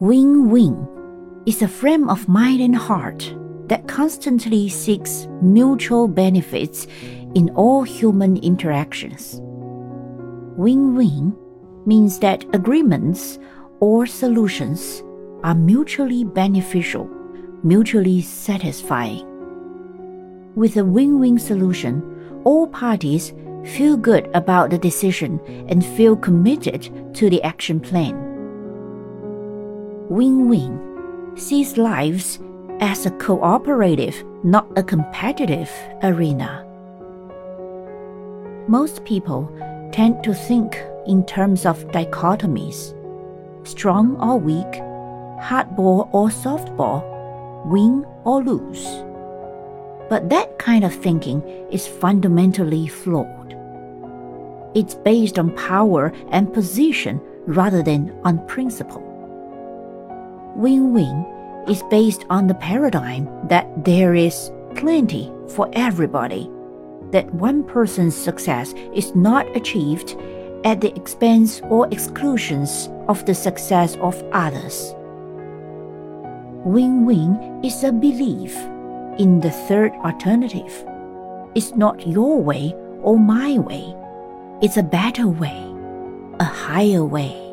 Win win is a frame of mind and heart that constantly seeks mutual benefits in all human interactions. Win win means that agreements or solutions are mutually beneficial, mutually satisfying. With a win win solution, all parties feel good about the decision and feel committed to the action plan. Win win sees lives as a cooperative, not a competitive arena. Most people tend to think in terms of dichotomies strong or weak, hardball or softball, win or lose. But that kind of thinking is fundamentally flawed. It's based on power and position rather than on principle. Win win is based on the paradigm that there is plenty for everybody, that one person's success is not achieved at the expense or exclusions of the success of others. Win win is a belief in the third alternative. It's not your way or my way, it's a better way, a higher way.